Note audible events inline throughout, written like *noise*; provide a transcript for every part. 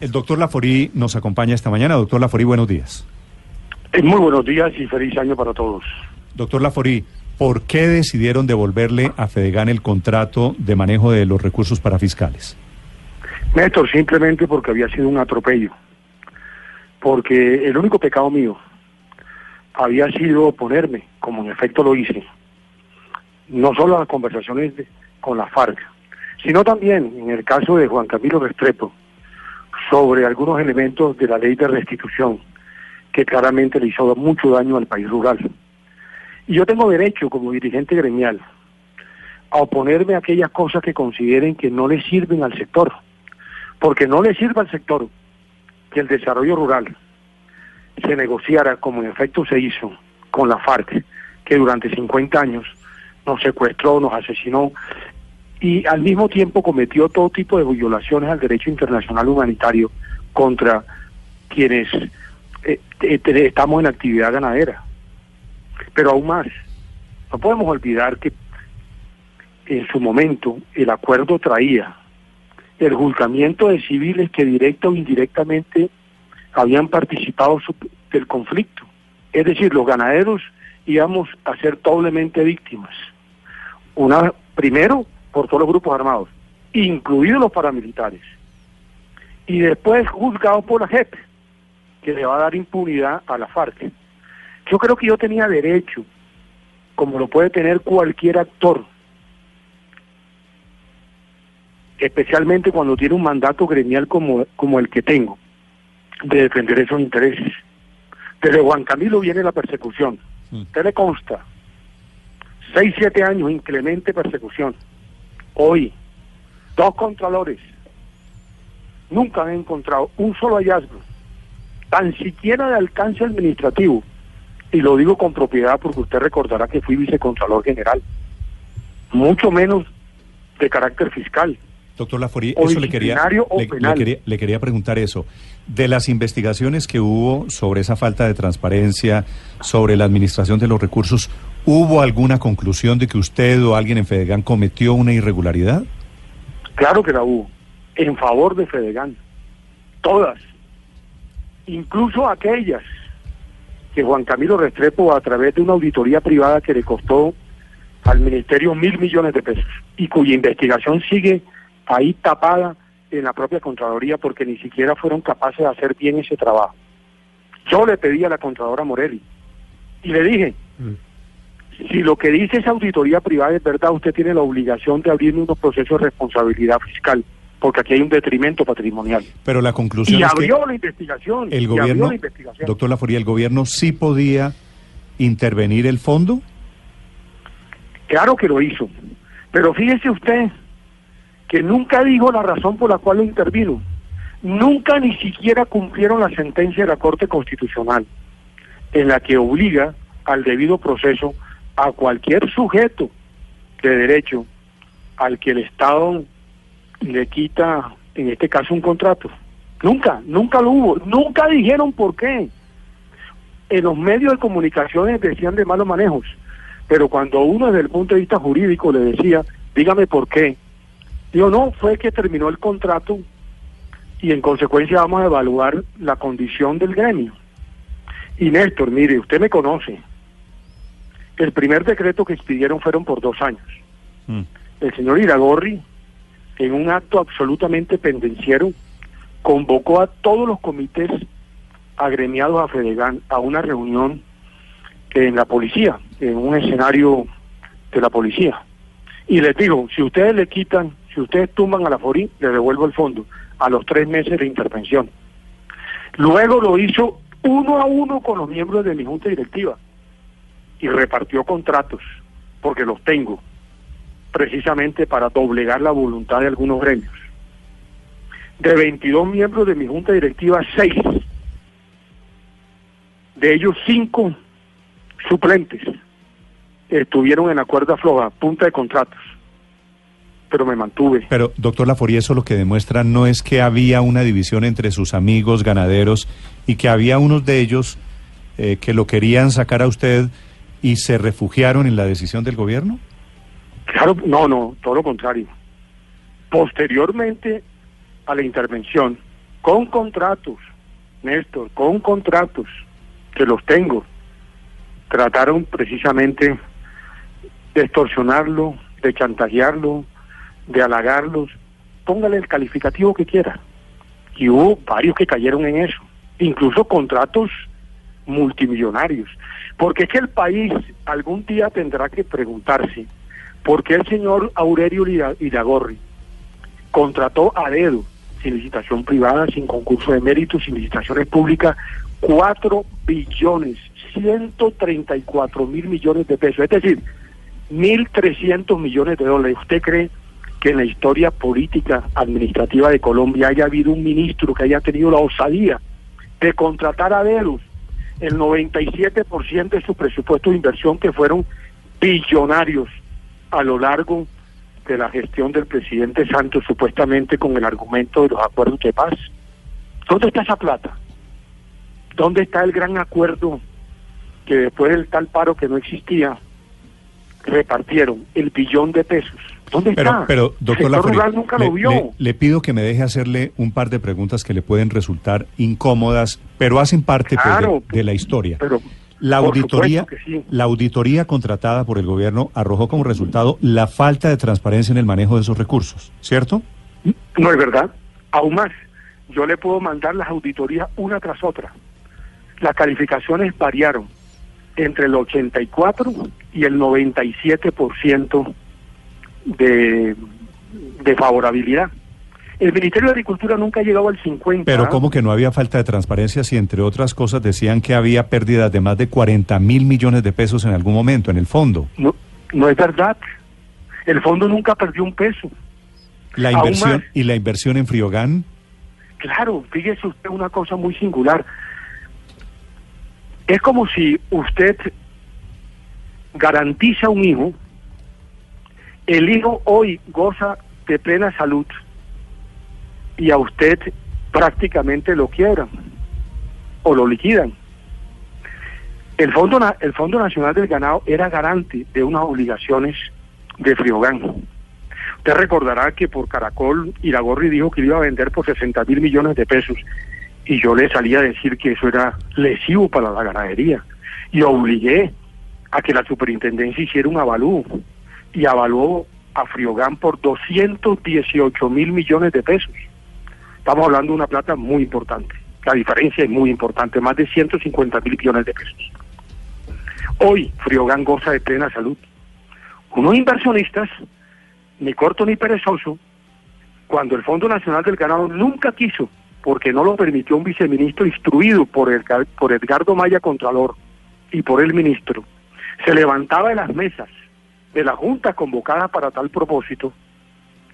El doctor Laforí nos acompaña esta mañana. Doctor Laforí, buenos días. Eh, Muy buenos días y feliz año para todos. Doctor Laforí, ¿por qué decidieron devolverle a Fedegan el contrato de manejo de los recursos para fiscales? Néstor, simplemente porque había sido un atropello. Porque el único pecado mío había sido oponerme, como en efecto lo hice, no solo a las conversaciones de- con la FARC, sino también en el caso de Juan Camilo Restrepo, sobre algunos elementos de la ley de restitución que claramente le hizo mucho daño al país rural. Y yo tengo derecho, como dirigente gremial, a oponerme a aquellas cosas que consideren que no le sirven al sector, porque no le sirve al sector que el desarrollo rural se negociara como en efecto se hizo con la FARC, que durante 50 años nos secuestró, nos asesinó y al mismo tiempo cometió todo tipo de violaciones al derecho internacional humanitario contra quienes eh, eh, estamos en actividad ganadera. Pero aún más, no podemos olvidar que en su momento el acuerdo traía el juzgamiento de civiles que directa o indirectamente habían participado del conflicto. Es decir, los ganaderos íbamos a ser doblemente víctimas. Una, primero, por todos los grupos armados, incluidos los paramilitares. Y después juzgados por la JEP, que le va a dar impunidad a la FARC. Yo creo que yo tenía derecho, como lo puede tener cualquier actor, especialmente cuando tiene un mandato gremial como, como el que tengo, de defender esos intereses. Desde Juan Camilo viene la persecución. Usted le consta. Seis, siete años, inclemente persecución. Hoy, dos contralores nunca han encontrado un solo hallazgo, tan siquiera de alcance administrativo. Y lo digo con propiedad porque usted recordará que fui vicecontralor general. Mucho menos de carácter fiscal. Doctor Laforí, eso le quería, le, le quería, le quería preguntar eso. De las investigaciones que hubo sobre esa falta de transparencia, sobre la administración de los recursos, ¿hubo alguna conclusión de que usted o alguien en Fedegan cometió una irregularidad? Claro que la hubo, en favor de Fedegan. Todas. Incluso aquellas que Juan Camilo Restrepo, a través de una auditoría privada que le costó al ministerio mil millones de pesos y cuya investigación sigue ahí tapada en la propia Contraloría porque ni siquiera fueron capaces de hacer bien ese trabajo. Yo le pedí a la Contralora Morelli y le dije, si lo que dice esa auditoría privada es verdad, usted tiene la obligación de abrir unos procesos de responsabilidad fiscal, porque aquí hay un detrimento patrimonial. Pero la conclusión Y es que abrió la investigación. el abrió gobierno, la investigación. doctor Laforí, el gobierno sí podía intervenir el fondo. Claro que lo hizo. Pero fíjese usted que nunca dijo la razón por la cual lo intervino. Nunca ni siquiera cumplieron la sentencia de la Corte Constitucional, en la que obliga al debido proceso a cualquier sujeto de derecho al que el Estado le quita, en este caso, un contrato. Nunca, nunca lo hubo. Nunca dijeron por qué. En los medios de comunicaciones decían de malos manejos, pero cuando uno desde el punto de vista jurídico le decía, dígame por qué, digo, no, fue que terminó el contrato y en consecuencia vamos a evaluar la condición del gremio. Y Néstor, mire, usted me conoce. El primer decreto que expidieron fueron por dos años. Mm. El señor Iragorri, en un acto absolutamente pendenciero, convocó a todos los comités agremiados a Fedegan a una reunión en la policía, en un escenario de la policía. Y les digo, si ustedes le quitan, si ustedes tumban a la FORI, le devuelvo el fondo a los tres meses de intervención. Luego lo hizo uno a uno con los miembros de mi junta directiva y repartió contratos, porque los tengo, precisamente para doblegar la voluntad de algunos gremios. De 22 miembros de mi junta directiva, 6. De ellos, 5 suplentes estuvieron en la cuerda floja, punta de contratos. Pero me mantuve. Pero, doctor Laforí, eso lo que demuestra no es que había una división entre sus amigos ganaderos y que había unos de ellos eh, que lo querían sacar a usted y se refugiaron en la decisión del gobierno. Claro, no, no, todo lo contrario. Posteriormente a la intervención, con contratos, Néstor, con contratos, que los tengo, trataron precisamente de extorsionarlo, de chantajearlo, de halagarlos, póngale el calificativo que quiera. Y hubo varios que cayeron en eso, incluso contratos multimillonarios. Porque es que el país algún día tendrá que preguntarse por qué el señor Aurelio Iragorri contrató a dedo, sin licitación privada, sin concurso de méritos, sin licitaciones públicas, 4 billones, 134 mil millones de pesos, es decir, 1.300 millones de dólares. ¿Usted cree que en la historia política administrativa de Colombia haya habido un ministro que haya tenido la osadía de contratar a dedos el 97% de su presupuesto de inversión que fueron billonarios a lo largo de la gestión del presidente Santos supuestamente con el argumento de los acuerdos de paz. ¿Dónde está esa plata? ¿Dónde está el gran acuerdo que después del tal paro que no existía repartieron el billón de pesos? ¿Dónde pero, está? Pero, doctor Sector Lafori, rural nunca le, lo vio. le- le pido que me deje hacerle un par de preguntas que le pueden resultar incómodas, pero hacen parte pues, de- la historia. pero la auditoría, sí. la auditoría contratada por el gobierno arrojó como resultado la falta de transparencia en el manejo de esos recursos, ¿cierto? No es verdad. Aún más, yo le puedo mandar las auditorías una tras otra. Las calificaciones variaron entre el 84 y el 97% de, de favorabilidad. El Ministerio de Agricultura nunca ha llegado al 50. Pero ¿cómo que no había falta de transparencia si entre otras cosas decían que había pérdidas de más de 40 mil millones de pesos en algún momento en el fondo? No, no es verdad. El fondo nunca perdió un peso. La inversión y la inversión en Friogán, Claro, fíjese usted una cosa muy singular. Es como si usted garantiza un hijo, el hijo hoy goza de plena salud y a usted prácticamente lo quiebran o lo liquidan. El Fondo, el Fondo Nacional del Ganado era garante de unas obligaciones de Friogán. Usted recordará que por Caracol Iragorri dijo que iba a vender por 60 mil millones de pesos y yo le salí a decir que eso era lesivo para la ganadería y obligué a que la superintendencia hiciera un avalúo y avalúo a Friogán por 218 mil millones de pesos. Estamos hablando de una plata muy importante. La diferencia es muy importante, más de 150 mil millones de pesos. Hoy Friogán goza de plena salud. Unos inversionistas, ni corto ni perezoso, cuando el Fondo Nacional del Ganado nunca quiso, porque no lo permitió un viceministro instruido por, Edgar- por Edgardo Maya Contralor y por el ministro, se levantaba de las mesas de la Junta convocada para tal propósito,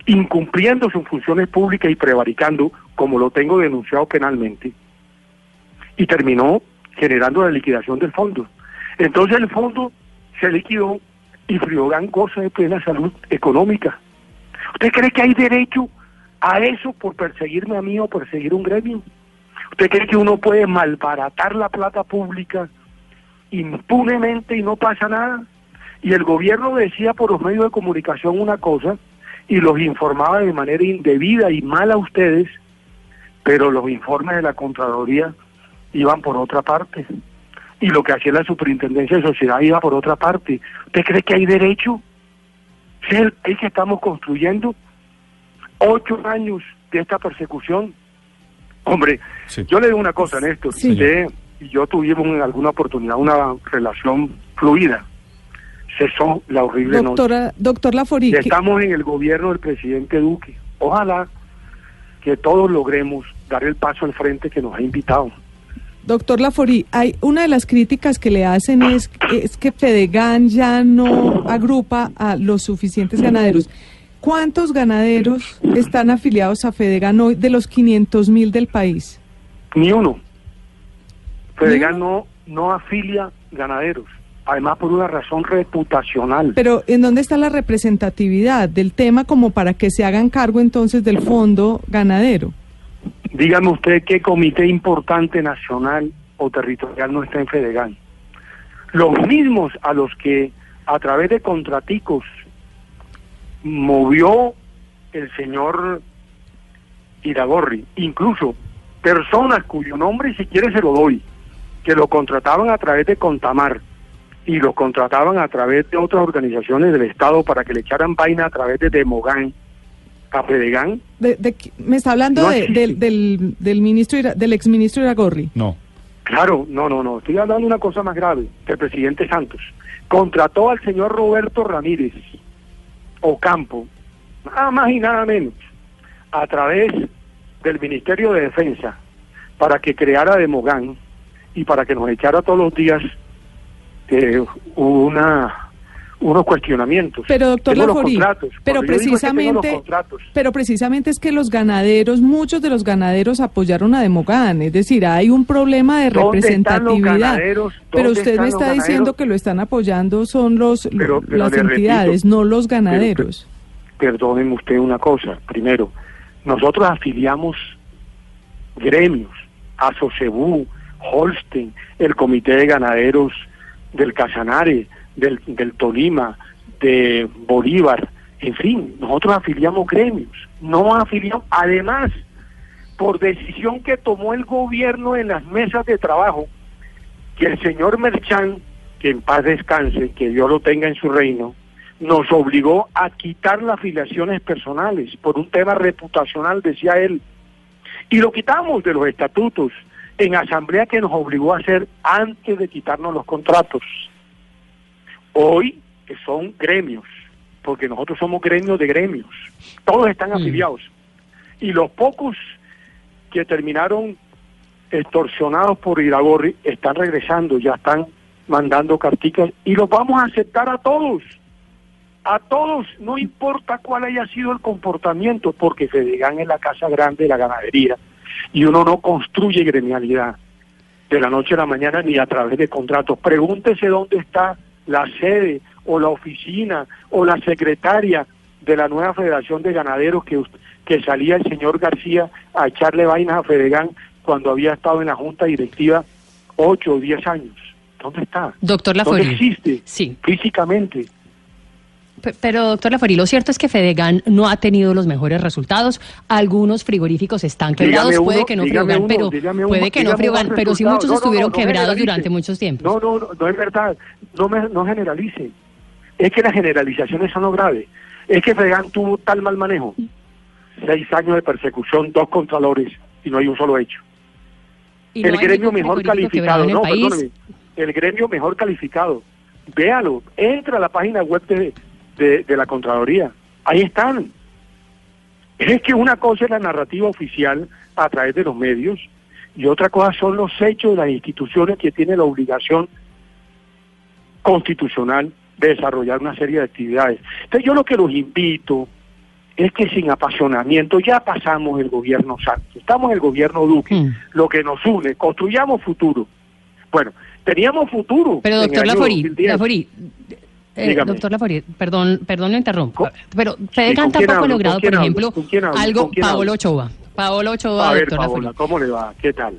incumpliendo sus funciones públicas y prevaricando, como lo tengo denunciado penalmente, y terminó generando la liquidación del fondo. Entonces el fondo se liquidó y Friogán goza de plena salud económica. ¿Usted cree que hay derecho a eso por perseguirme a mí o perseguir un gremio? ¿Usted cree que uno puede malbaratar la plata pública impunemente y no pasa nada? Y el gobierno decía por los medios de comunicación una cosa y los informaba de manera indebida y mal a ustedes, pero los informes de la Contraloría iban por otra parte. Y lo que hacía la Superintendencia de Sociedad iba por otra parte. ¿Usted cree que hay derecho? ¿Es el país que estamos construyendo? Ocho años de esta persecución. Hombre, Sí. yo le digo una cosa, Néstor. Sí. Usted y yo tuvimos en alguna oportunidad una relación fluida. Cesó la horrible noche. Doctora, doctor Lafori, ¿qué- Estamos en el gobierno del presidente Duque. Ojalá que todos logremos dar el paso al frente que nos ha invitado. doctor Lafori, hay una de las críticas que le hacen es, es que Fedegan ya no agrupa a los suficientes ganaderos. ¿Cuántos ganaderos están afiliados a Fedegan hoy de los 500 mil del país? Ni uno. Fedegan no, no afilia ganaderos. Además, por una razón reputacional. Pero ¿en dónde está la representatividad del tema como para que se hagan cargo entonces del fondo ganadero? Dígame usted qué comité importante nacional o territorial no está en Fedegan. Los mismos a los que a través de contraticos movió el señor Iragorri, incluso personas cuyo nombre si quiere se lo doy, que lo contrataban a través de Contamar y lo contrataban a través de otras organizaciones del Estado para que le echaran vaina a través de Demogán, a Fedegan. De, de- me está hablando No de- del, del, del ministro Ira- del exministro Iragorri. No. Claro, no, no, no. Estoy hablando de una cosa más grave. El presidente Santos contrató al señor Roberto Ramírez Ocampo, nada más y nada menos, a través del Ministerio de Defensa, para que creara Demogán y para que nos echara todos los días eh, una unos cuestionamientos. Pero doctor Tengo los Laforí, contratos. pero Cuando digo es que precisamente, contratos. pero precisamente es que los ganaderos, muchos de los ganaderos apoyaron a Demogán, es decir, hay un problema de ¿Dónde están los representatividad. Pero ¿Dónde usted me está diciendo que lo están apoyando son los Pero- pero las repito, entidades, no los pero- ganaderos. perdónenme usted una cosa. Primero, nosotros afiliamos gremios, Asocebú, Holstein, el Comité de Ganaderos del Casanare, del, del Tolima, de Bolívar, en fin, nosotros afiliamos gremios, no afiliamos, además, por decisión que tomó el gobierno en las mesas de trabajo, que el señor Merchán, que en paz descanse, que Dios lo tenga en su reino, nos obligó a quitar las afiliaciones personales por un tema reputacional, decía él. Y lo quitamos de los estatutos en asamblea que nos obligó a hacer antes de quitarnos los contratos. Hoy que son gremios, porque nosotros somos gremios de gremios, todos están afiliados. Y los pocos que terminaron extorsionados por Iragorri están regresando, ya están mandando carticas y los vamos a aceptar a todos. A todos, no importa cuál haya sido el comportamiento, porque Fedegan es la casa grande de la ganadería y uno no construye gremialidad de la noche a la mañana ni a través de contratos. Pregúntese dónde está la sede o la oficina o la secretaria de la nueva Federación de Ganaderos que, que salía el señor García a echarle vainas a Fedegan cuando había estado en la junta directiva ocho o diez años. ¿Dónde está? Doctor ¿Dónde Laforí. existe? Sí. Físicamente. Pe- Pero, doctor Laforí, lo cierto es que Fedegan no ha tenido los mejores resultados. Algunos frigoríficos están quebrados, puede que no uno, pero uno, puede que no unos pero sí muchos No, estuvieron no, no quebrados durante muchos tiempos. No, no, no, no es verdad. No, me, no generalice. Es que las generalizaciones son lo grave. Es que Fedegan tuvo tal mal manejo. Seis años de persecución, dos contralores y no hay un solo hecho. Y el gremio mejor calificado, el no, perdóneme. El gremio mejor calificado. Véalo, entra a la página web de, de, de la Contraloría. Ahí están. Es que una cosa es la narrativa oficial a través de los medios y otra cosa son los hechos de las instituciones que tienen la obligación constitucional de desarrollar una serie de actividades. Entonces yo lo que los invito es que sin apasionamiento ya pasamos el gobierno Santos, estamos en el gobierno Duque, Hmm. lo que nos une, construyamos futuro. Bueno, teníamos futuro. Pero doctor año Laforí, 2010. Laforí, eh, doctor Laforí, perdón, perdón lo interrumpo, ¿Con- pero ¿con Fedegan quién tampoco ha logrado, ¿Con quién por ejemplo, algo, ¿Con quién Paolo? Ochoa. Paolo Ochoa, A ver, doctor. Paola, ¿cómo le va? ¿Qué tal?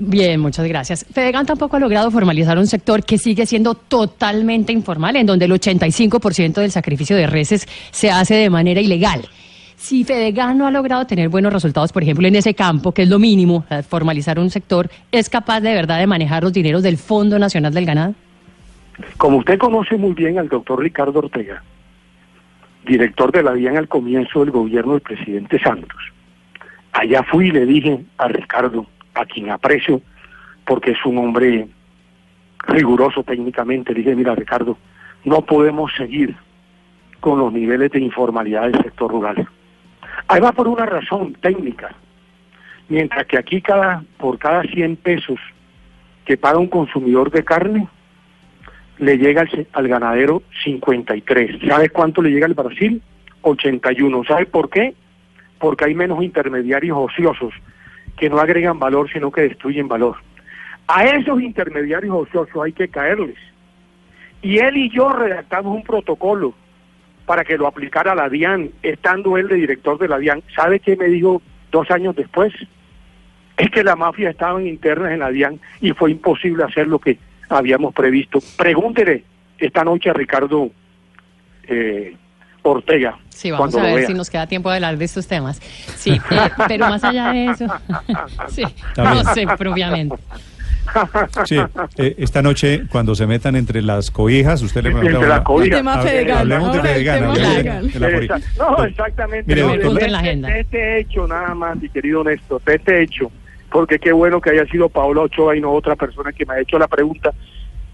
Bien, muchas gracias. Fedegan tampoco ha logrado formalizar un sector que sigue siendo totalmente informal, en donde el 85% del sacrificio de reses se hace de manera ilegal. Si Fedegan no ha logrado tener buenos resultados, por ejemplo, en ese campo, que es lo mínimo, formalizar un sector, ¿es capaz de verdad de manejar los dineros del Fondo Nacional del Ganado? Como usted conoce muy bien al doctor Ricardo Ortega, director de la DIAN al comienzo del gobierno del presidente Santos, allá fui y le dije a Ricardo, a quien aprecio, porque es un hombre riguroso técnicamente, le dije, mira Ricardo, no podemos seguir con los niveles de informalidad del sector rural. Además por una razón técnica, mientras que aquí cada por cada 100 pesos que paga un consumidor de carne, le llega al, al ganadero 53. ¿Sabe cuánto le llega al Brasil? 81. ¿Sabe por qué? Porque hay menos intermediarios ociosos que no agregan valor, sino que destruyen valor. A esos intermediarios ociosos hay que caerles. Y él y yo redactamos un protocolo para que lo aplicara la DIAN, estando él de director de la DIAN. ¿Sabe qué me dijo dos años después? Es que la mafia estaban internas en la DIAN y fue imposible hacer lo que habíamos previsto. Pregúntele esta noche a Ricardo eh, Ortega. Sí, vamos a ver si nos queda tiempo de hablar de estos temas. Sí, eh, pero más allá de eso, *laughs* sí, no sé propiamente. Sí, eh, esta noche cuando se metan entre las cobijas, usted le pregunta entre las cobijas. Hablemos de Fedegan. de- de No, exactamente. Mire, no, doctor. de, en la agenda. de este hecho nada más, mi querido Néstor, de este hecho, porque qué bueno que haya sido Paola Ochoa y no otra persona que me ha hecho la pregunta,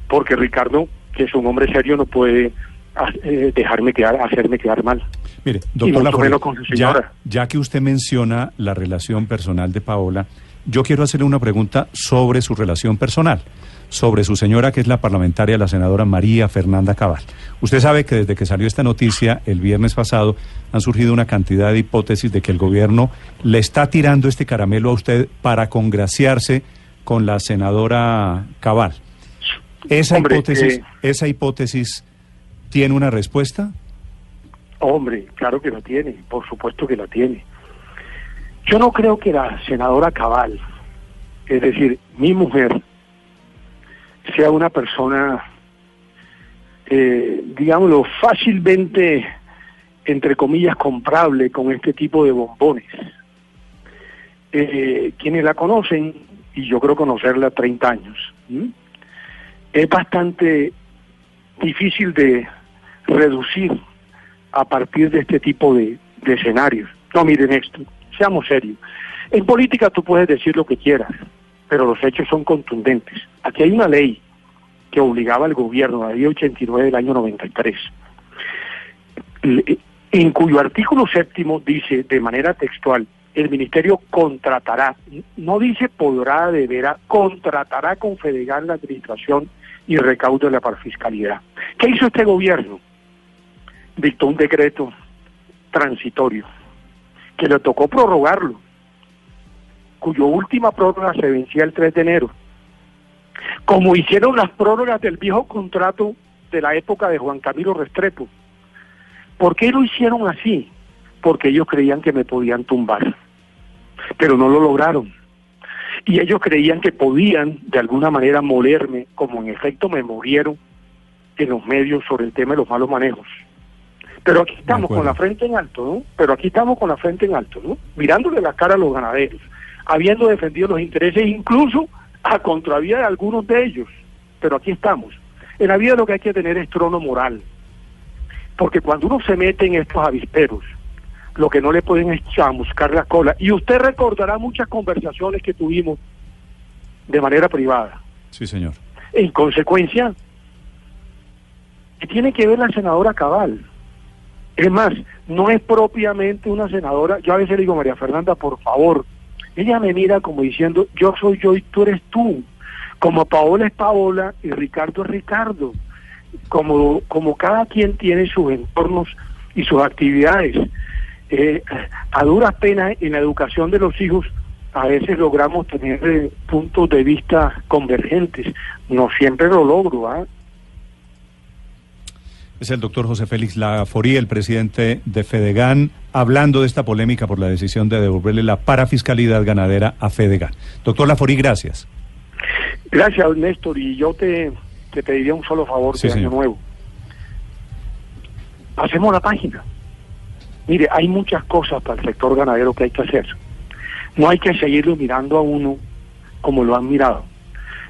porque Ricardo, que es un hombre serio, no puede ah, eh, dejarme quedar, hacerme quedar mal. Mire, Y doctor su ya, señora. ya que usted menciona la relación personal de Paola, yo quiero hacerle una pregunta sobre su relación personal, sobre su señora, que es la parlamentaria, la senadora María Fernanda Cabal. Usted sabe que desde que salió esta noticia el viernes pasado han surgido una cantidad de hipótesis de que el gobierno le está tirando este caramelo a usted para congraciarse con la senadora Cabal. ¿Esa Hombre, hipótesis, eh, esa hipótesis tiene una respuesta? Hombre, claro que la tiene, por supuesto que la tiene. Yo no creo que la senadora Cabal, es decir, mi mujer, sea una persona, eh, digámoslo, fácilmente, entre comillas, comprable con este tipo de bombones. Eh, quienes la conocen, y yo creo conocerla 30 años, es bastante difícil de reducir a partir de este tipo de, de escenarios. No, miren esto, seamos serios. En política tú puedes decir lo que quieras, pero los hechos son contundentes. Aquí hay una ley que obligaba al gobierno, la ley 89 del año 93, le- en cuyo artículo séptimo dice de manera textual, el ministerio contratará, no dice podrá, deberá, contratará con Fedegan la administración y recaudo de la parfiscalidad. ¿Qué hizo este gobierno? Dictó un decreto transitorio que le tocó prorrogarlo, cuyo última prórroga se vencía el 3 de enero. Como hicieron las prórrogas del viejo contrato de la época de Juan Camilo Restrepo. ¿Por qué lo hicieron así? Porque ellos creían que me podían tumbar, pero no lo lograron. Y ellos creían que podían de alguna manera molerme, como en efecto me movieron en los medios sobre el tema de los malos manejos. Pero aquí estamos con la frente en alto, ¿no? Pero aquí estamos con la frente en alto, ¿no? Mirándole la cara a los ganaderos, habiendo defendido los intereses incluso a contravía de algunos de ellos. Pero aquí estamos. En la vida lo que hay que tener es trono moral. Porque cuando uno se mete en estos avisperos, lo que no le pueden es chamuscar la cola. Y usted recordará muchas conversaciones que tuvimos de manera privada. Sí, señor. En consecuencia, ¿qué tiene que ver la senadora Cabal? Es más, no es propiamente una senadora. Yo a veces le digo, María Fernanda, por favor. Ella me mira como diciendo, yo soy yo y tú eres tú. Como Paola es Paola y Ricardo es Ricardo. Como, como cada quien tiene sus entornos y sus actividades. Eh, a duras penas en la educación de los hijos a veces logramos tener eh, puntos de vista convergentes. No siempre lo logro, ¿ah? Es el doctor José Félix Laforí, el presidente de Fedegan, hablando de esta polémica por la decisión de devolverle la parafiscalidad ganadera a Fedegan. Doctor Laforí, gracias. Gracias, Néstor. Y yo te, te pediría un solo favor Sí, de Año. Nuevo. Pasemos la página. Mire, hay muchas cosas para el sector ganadero que hay que hacer. No hay que seguirlo mirando a uno como lo han mirado.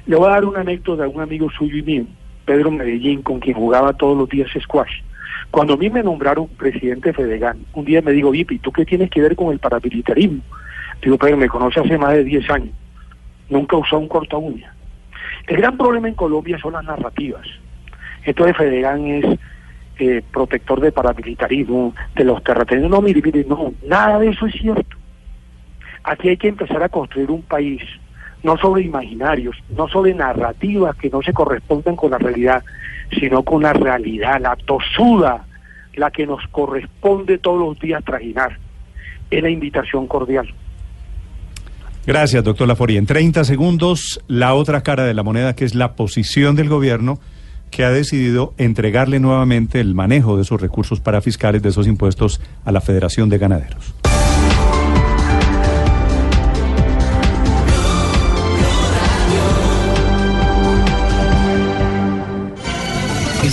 Le voy a dar una anécdota de un amigo suyo y mío, Pedro Medellín, con quien jugaba todos los días squash. Cuando a mí me nombraron presidente de Fedegan, un día me dijo, Vipi, ¿tú qué tienes que ver con el paramilitarismo? Digo, Pedro, me conoce hace más de 10 años. Nunca usó un corta uña. El gran problema en Colombia son las narrativas. Entonces Fedegan es eh, protector de paramilitarismo, de los terratenientes. No, mire, mire, no, nada de eso es cierto. Aquí hay que empezar a construir un país, no sobre imaginarios, no sobre narrativas que no se corresponden con la realidad, sino con la realidad, la tosuda la que nos corresponde todos los días trajinar. Es la invitación cordial. Gracias, doctor Lafori. En 30 segundos, la otra cara de la moneda, que es la posición del gobierno, que ha decidido entregarle nuevamente el manejo de esos recursos para fiscales, de esos impuestos, a la Federación de Ganaderos.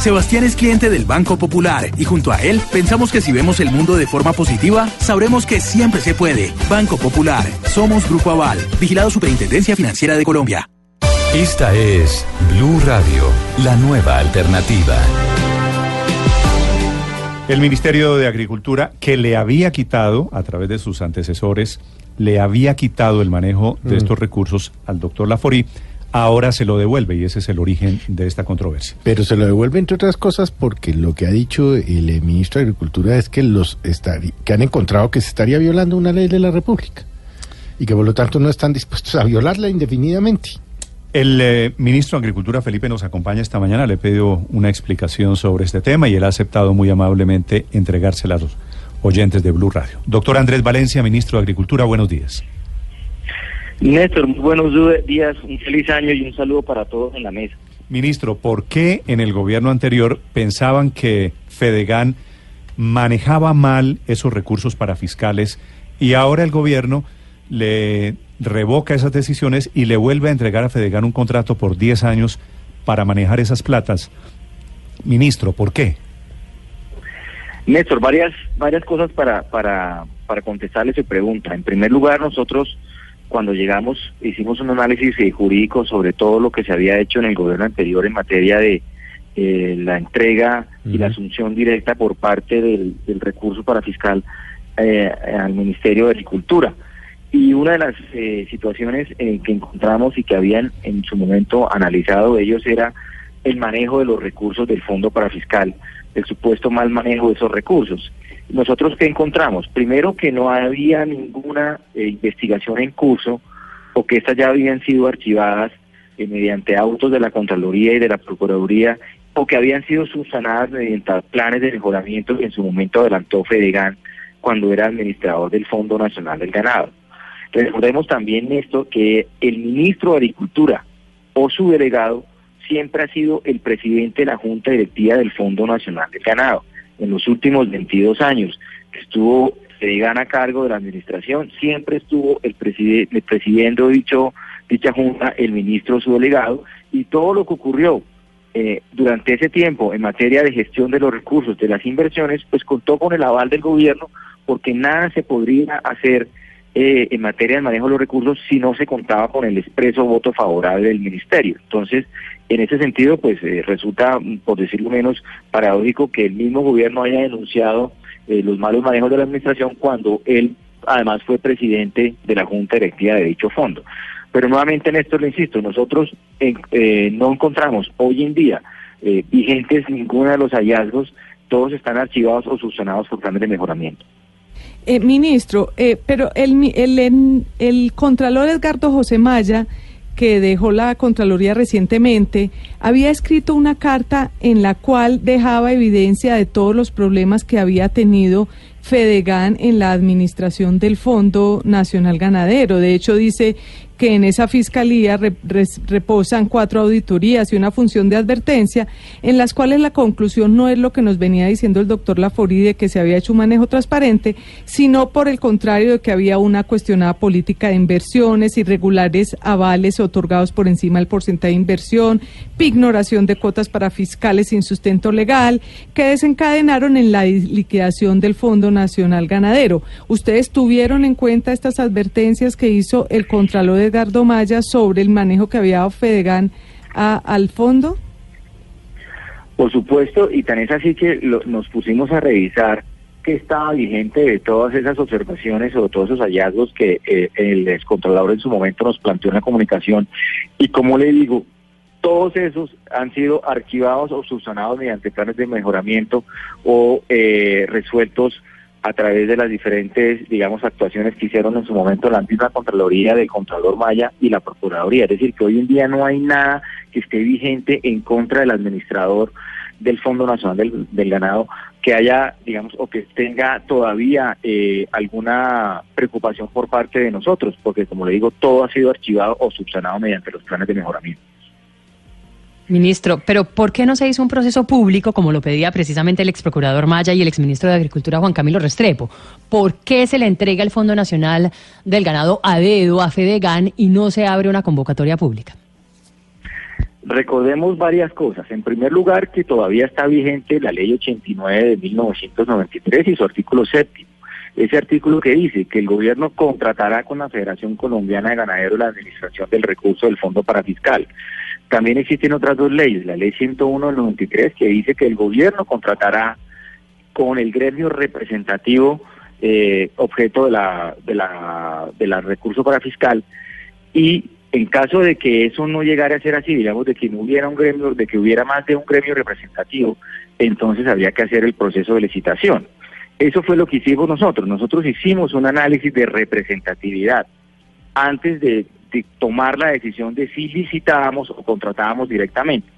Sebastián es cliente del Banco Popular y junto a él pensamos que si vemos el mundo de forma positiva, sabremos que siempre se puede. Banco Popular, somos Grupo Aval, vigilado Superintendencia Financiera de Colombia. Esta es Blue Radio, la nueva alternativa. El Ministerio de Agricultura, que le había quitado, a través de sus antecesores, le había quitado el manejo de Mm. estos recursos al doctor Laforí, ahora se lo devuelve y ese es el origen de esta controversia. Pero se lo devuelve entre otras cosas porque lo que ha dicho el eh, ministro de Agricultura es que los que han encontrado que se estaría violando una ley de la República y que por lo tanto no están dispuestos a violarla indefinidamente. El eh, ministro de Agricultura, Felipe, nos acompaña esta mañana. Le he pedido una explicación sobre este tema y él ha aceptado muy amablemente entregársela a los oyentes de Blue Radio. Doctor Andrés Valencia, ministro de Agricultura, buenos días. Néstor, muy buenos días, un feliz año y un saludo para todos en la mesa. Ministro, ¿por qué en el gobierno anterior pensaban que Fedegan manejaba mal esos recursos para fiscales y ahora el gobierno le revoca esas decisiones y le vuelve a entregar a Fedegan un contrato por 10 años para manejar esas platas? Ministro, ¿por qué? Néstor, varias, varias cosas para, para, para contestarle su pregunta. En primer lugar, nosotros cuando llegamos hicimos un análisis jurídico sobre todo lo que se había hecho en el gobierno anterior en materia de eh, la entrega y la asunción directa por parte del, del recurso para fiscal eh, al Ministerio de Agricultura. Y una de las eh, situaciones que encontramos y que habían en su momento analizado ellos era el manejo de los recursos del Fondo para Fiscal, el supuesto mal manejo de esos recursos. Nosotros qué encontramos? Primero que no había ninguna eh, investigación en curso o que estas ya habían sido archivadas eh, mediante autos de la Contraloría y de la Procuraduría o que habían sido subsanadas mediante planes de mejoramiento que en su momento adelantó Fedegan cuando era administrador del Fondo Nacional del Ganado. Recordemos también esto que el ministro de Agricultura o su delegado siempre ha sido el presidente de la Junta Directiva del Fondo Nacional del Ganado. En los últimos 22 años que estuvo Fedegan a cargo de la administración, siempre estuvo el, preside el presidente de dicho, dicha junta, el ministro su delegado, y todo lo que ocurrió eh, durante ese tiempo en materia de gestión de los recursos, de las inversiones, pues contó con el aval del gobierno, porque nada se podría hacer eh, en materia de manejo de los recursos si no se contaba con el expreso voto favorable del ministerio. Entonces, en ese sentido, pues eh, resulta, por decirlo menos, paradójico que el mismo gobierno haya denunciado eh, los malos manejos de la administración cuando él además fue presidente de la Junta Directiva de dicho fondo. Pero nuevamente, Néstor, le insisto, nosotros eh, no encontramos hoy en día eh, vigentes ninguno de los hallazgos, todos están archivados o subsanados por planes de mejoramiento. Eh, ministro, eh, pero el, el, el Contralor Edgardo José Maya, que dejó la Contraloría recientemente, había escrito una carta en la cual dejaba evidencia de todos los problemas que había tenido Fedegan en la administración del Fondo Nacional Ganadero. De hecho, dice que en esa fiscalía reposan cuatro auditorías y una función de advertencia, en las cuales la conclusión no es lo que nos venía diciendo el doctor Lafori de que se había hecho un manejo transparente, sino por el contrario de que había una cuestionada política de inversiones, irregulares avales otorgados por encima del porcentaje de inversión, pignoración de cuotas para fiscales sin sustento legal, que desencadenaron en la liquidación del Fondo Nacional Ganadero. ¿Ustedes tuvieron en cuenta estas advertencias que hizo el Contralor Edgardo Maya sobre el manejo que había dado Fedegan a- al fondo? Por supuesto, y tan es así que lo- nos pusimos a revisar que estaba vigente de todas esas observaciones o todos esos hallazgos que eh, el excontrolador en su momento nos planteó en la comunicación. Y como le digo, todos esos han sido archivados o subsanados mediante planes de mejoramiento o eh, resueltos a través de las diferentes, digamos, actuaciones que hicieron en su momento la misma Contraloría del Contralor Maya y la Procuraduría. Es decir, que hoy en día no hay nada que esté vigente en contra del administrador del Fondo Nacional del, Ganado que haya, digamos, o que tenga todavía eh, alguna preocupación por parte de nosotros, porque como le digo, todo ha sido archivado o subsanado mediante los planes de mejoramiento. Ministro, pero ¿por qué no se hizo un proceso público como lo pedía precisamente el ex procurador Maya y el exministro de Agricultura Juan Camilo Restrepo? ¿Por qué se le entrega el Fondo Nacional del Ganado a dedo, a Fedegan y no se abre una convocatoria pública? Recordemos varias cosas. En primer lugar, que todavía está vigente la ley 89 de 1993 y su artículo séptimo. Ese artículo que dice que el gobierno contratará con la Federación Colombiana de Ganaderos la administración del recurso del Fondo Parafiscal. También existen otras dos leyes, la ley 101 del 93 que dice que el gobierno contratará con el gremio representativo eh, objeto de la, de la, de la recurso parafiscal y en caso de que eso no llegara a ser así, digamos, de que no hubiera un gremio, de que hubiera más de un gremio representativo, entonces habría que hacer el proceso de licitación. Eso fue lo que hicimos nosotros. Nosotros hicimos un análisis de representatividad antes de, tomar la decisión de si licitábamos o contratábamos directamente.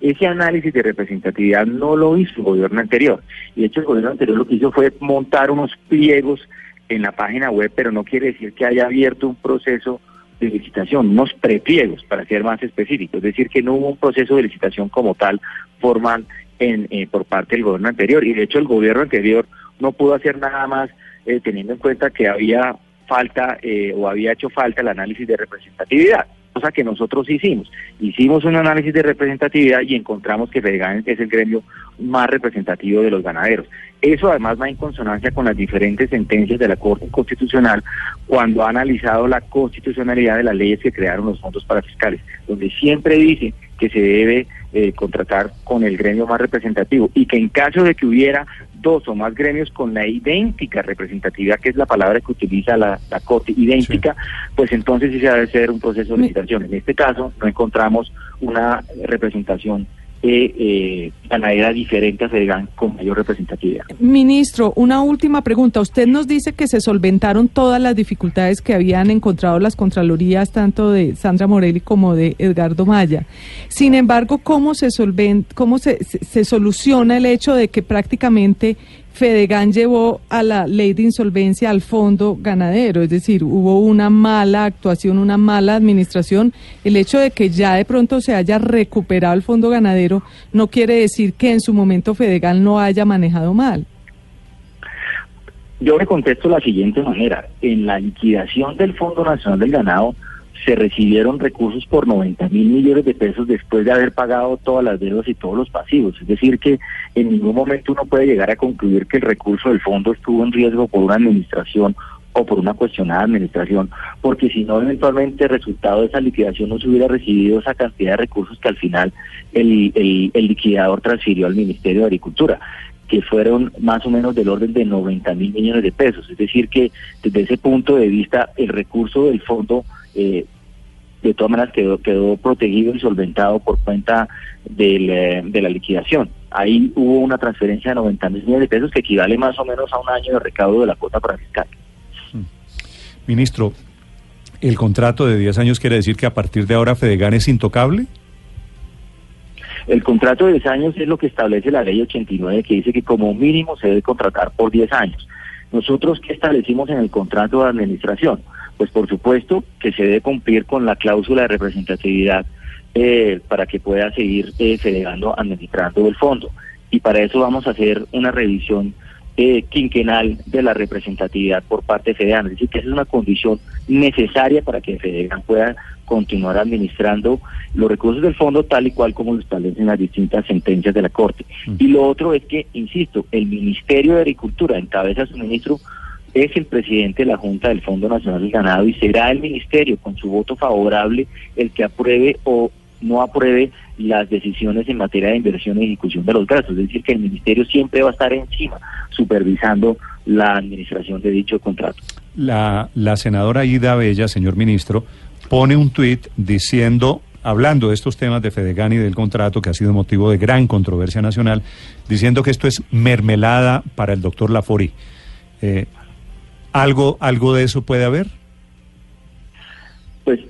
Ese análisis de representatividad no lo hizo el gobierno anterior. Y de hecho el gobierno anterior lo que hizo fue montar unos pliegos en la página web, pero no quiere decir que haya abierto un proceso de licitación, unos prepliegos para ser más específicos, es decir, que no hubo un proceso de licitación como tal formal en, eh, por parte del gobierno anterior y de hecho el gobierno anterior no pudo hacer nada más eh, teniendo en cuenta que había falta eh, o había hecho falta el análisis de representatividad, cosa que nosotros hicimos. Hicimos un análisis de representatividad y encontramos que Fedegan es el gremio más representativo de los ganaderos. Eso además va en consonancia con las diferentes sentencias de la Corte Constitucional cuando ha analizado la constitucionalidad de las leyes que crearon los fondos parafiscales, donde siempre dice que se debe eh, contratar con el gremio más representativo y que en caso de que hubiera dos o más gremios con la idéntica representatividad, que es la palabra que utiliza la, la Corte, idéntica, pues entonces sí se debe hacer un proceso de licitación. En este caso no encontramos una representación eh, eh, ganadera diferente a Fedegan con mayor representatividad. Ministro, una última pregunta. Usted nos dice que se solventaron todas las dificultades que habían encontrado las Contralorías, tanto de Sandra Morelli como de Edgardo Maya. Sin embargo, ¿cómo se, solven, cómo se, se, se soluciona el hecho de que prácticamente Fedegan llevó a la ley de insolvencia al fondo ganadero, es decir, hubo una mala actuación, una mala administración. El hecho de que ya de pronto se haya recuperado el fondo ganadero no quiere decir que en su momento Fedegan no haya manejado mal. Yo le contesto de la siguiente manera. En la liquidación del Fondo Nacional del Ganado se recibieron recursos por 90 mil millones de pesos después de haber pagado todas las deudas y todos los pasivos. Es decir, que en ningún momento uno puede llegar a concluir que el recurso del fondo estuvo en riesgo por una administración o por una cuestionada administración, porque si no, eventualmente el resultado de esa liquidación no se hubiera recibido esa cantidad de recursos que al final el, el, el liquidador transfirió al Ministerio de Agricultura que fueron más o menos del orden de 90 mil millones de pesos. Es decir, que desde ese punto de vista el recurso del fondo eh, de todas maneras quedó, quedó protegido y solventado por cuenta del, eh, de la liquidación. Ahí hubo una transferencia de 90 mil millones de pesos que equivale más o menos a un año de recaudo de la cuota para fiscal. Ministro, ¿el contrato de 10 años quiere decir que a partir de ahora Fedegan es intocable? El contrato de 10 años es lo que establece la ley 89 que dice que como mínimo se debe contratar por 10 años. Nosotros, ¿qué establecimos en el contrato de administración? Pues por supuesto que se debe cumplir con la cláusula de representatividad eh, para que pueda seguir eh, Fedegando administrando el fondo. Y para eso vamos a hacer una revisión eh, quinquenal de la representatividad por parte de Fedegan. Es decir, que esa es una condición necesaria para que Fedegan pueda continuar administrando los recursos del fondo tal y cual como lo establecen las distintas sentencias de la Corte. Y lo otro es que, insisto, el Ministerio de Agricultura, encabeza su ministro, es el presidente de la Junta del Fondo Nacional del Ganado y será el Ministerio, con su voto favorable, el que apruebe o no apruebe las decisiones en materia de inversión y ejecución de los gastos. Es decir, que el ministerio siempre va a estar encima, supervisando la administración de dicho contrato. La, la senadora Ida Bella, señor ministro, pone un tuit diciendo, hablando de estos temas de Fedegan y del contrato, que ha sido motivo de gran controversia nacional, diciendo que esto es mermelada para el doctor Lafori. Eh, ¿algo, ¿Algo de eso puede haber? Pues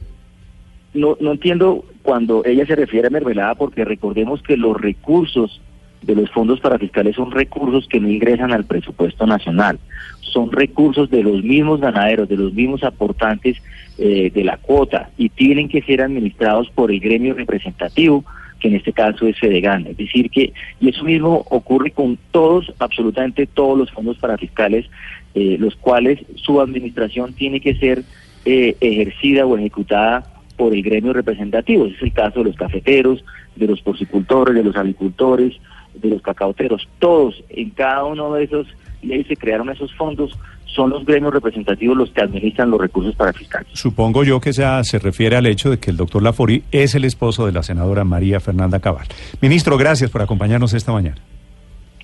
no, no entiendo cuando ella se refiere a mermelada, porque recordemos que los recursos de los fondos parafiscales son recursos que no ingresan al presupuesto nacional, son recursos de los mismos ganaderos, de los mismos aportantes eh, de la cuota y tienen que ser administrados por el gremio representativo, que en este caso es Fedegan. Es decir, que, y eso mismo ocurre con todos, absolutamente todos los fondos parafiscales, eh, los cuales su administración tiene que ser eh, ejercida o ejecutada por el gremio representativo. Ese es el caso de los cafeteros, de los porcicultores, de los agricultores, de los cacaoteros. Todos, en cada uno de esos leyes se crearon esos fondos, son los gremios representativos los que administran los recursos para fiscales. Supongo yo que sea, se refiere al hecho de que el doctor Lafori es el esposo de la senadora María Fernanda Cabal. Ministro, gracias por acompañarnos esta mañana.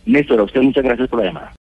Néstor, a usted muchas gracias por la llamada.